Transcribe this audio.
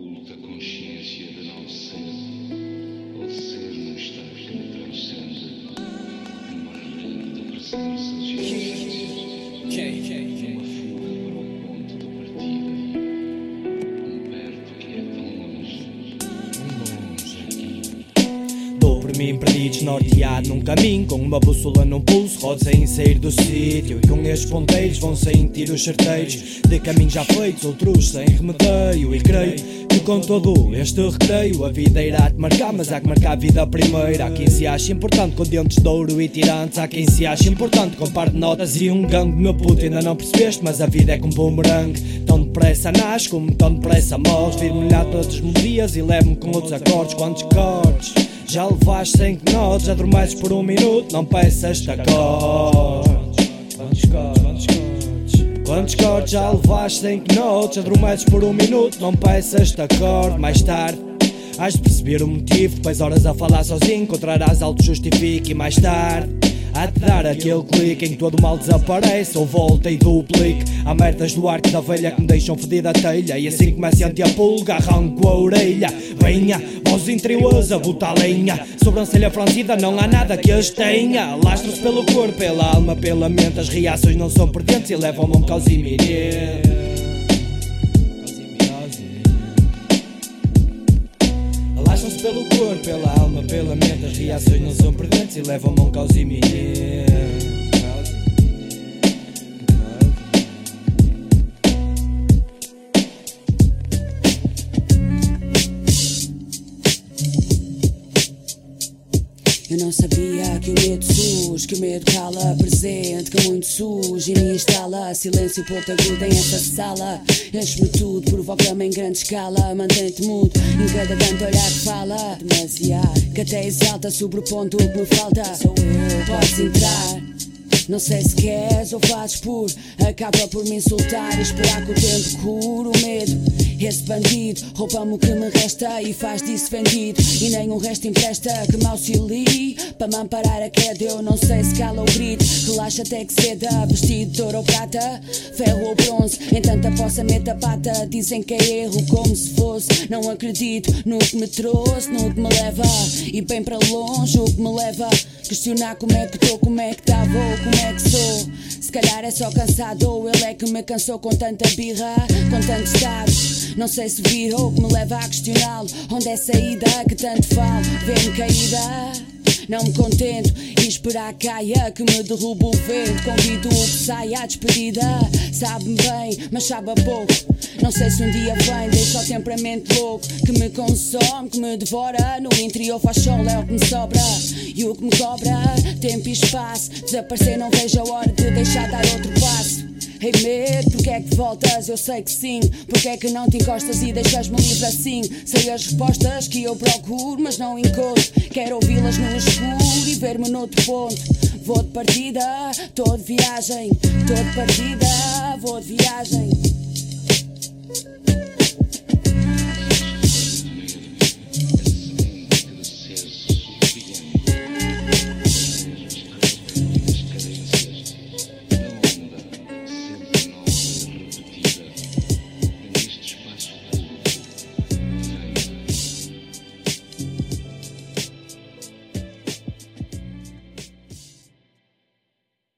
oculta consciência de não ser, de ser num estado que aqui. Dou por mim perdido, desnorteado num caminho Com uma bússola num pulso, rodo sem sair do sítio. E com estes ponteiros vão sentir os certeiros De caminhos já feitos, outros sem remedeio E creio que com todo este recreio A vida irá te marcar, mas há que marcar a vida primeiro. Há quem se acha importante com dentes de ouro e tirantes. Há quem se acha importante com par de notas e um gangue Meu puto, ainda não percebeste, mas a vida é como bumerangue Tão depressa nasce como tão depressa morres. Vir-me olhar todas as melodias e levo-me com outros acordes Quantos cortes já levaste 5 notas, adormeces por um minuto, não peças te acordes. Quantos cortes? Quantos já levaste 5 notas, adormeces por um minuto, não peças te acorde. Mais tarde, has de perceber o motivo, depois horas a falar sozinho, encontrarás algo que justifique e mais tarde. Há de dar aquele clique em que todo mal desaparece Ou volta e duplique. Há merdas do arco da velha que me deixam fedida a telha E assim assente a pulga arranco a orelha. Venha, voz interiores a botar lenha. Sobrancelha franzida não há nada que as tenha. Lastro-se pelo corpo, pela alma, pela mente. As reações não são perdentes e levam-me a um caos iminente pelo corpo, pela alma, pela mente As reações não são perdentes e levam-me a um caos iminente Eu não sabia que o medo surge, que o medo cala presente, que muito surge e me instala. Silêncio pontagudo em esta sala. Enche-me tudo, provoca-me em grande escala. Mantém-te mudo em cada canto olhar que fala. Demasiado, que até exalta sobre o ponto que me falta. Sou eu, podes entrar. Não sei se queres ou fazes por Acaba por me insultar e esperar que o tempo cure o medo. Esse bandido rouba-me o que me resta E faz disso vendido. E nem o resto empresta que me auxilie Para me amparar a queda. Eu não sei se cala ou grito Relaxa até que ceda. Vestido de ouro ou prata Ferro ou bronze Em tanta poça meta pata. Dizem que é erro como se fosse. Não acredito no que me trouxe No que me leva. E bem para longe o que me leva Questionar como é que estou, como é que estava ou como é que sou. Se calhar é só cansado ou ele é que me cansou com tanta birra, com tanto estado. Não sei se vir ou que me leva a questioná-lo. Onde é saída que tanto falo, vê-me caída. Não me contento e esperar caia que me derruba o vento. Convido o que saia à despedida. Sabe-me bem, mas sabe a pouco. Não sei se um dia vem, deixa o temperamento louco que me consome, que me devora. No interior faz sol, é o que me sobra e o que me cobra. Tempo e espaço, desaparecer, não vejo a hora de deixar dar outro passo. Ei medo, porque é que voltas? Eu sei que sim. Porque é que não te encostas e deixas-me livre assim? Sei as respostas que eu procuro, mas não encontro. Quero ouvi-las no escuro e ver-me noutro ponto. Vou de partida, tô de viagem. Tô de partida, vou de viagem.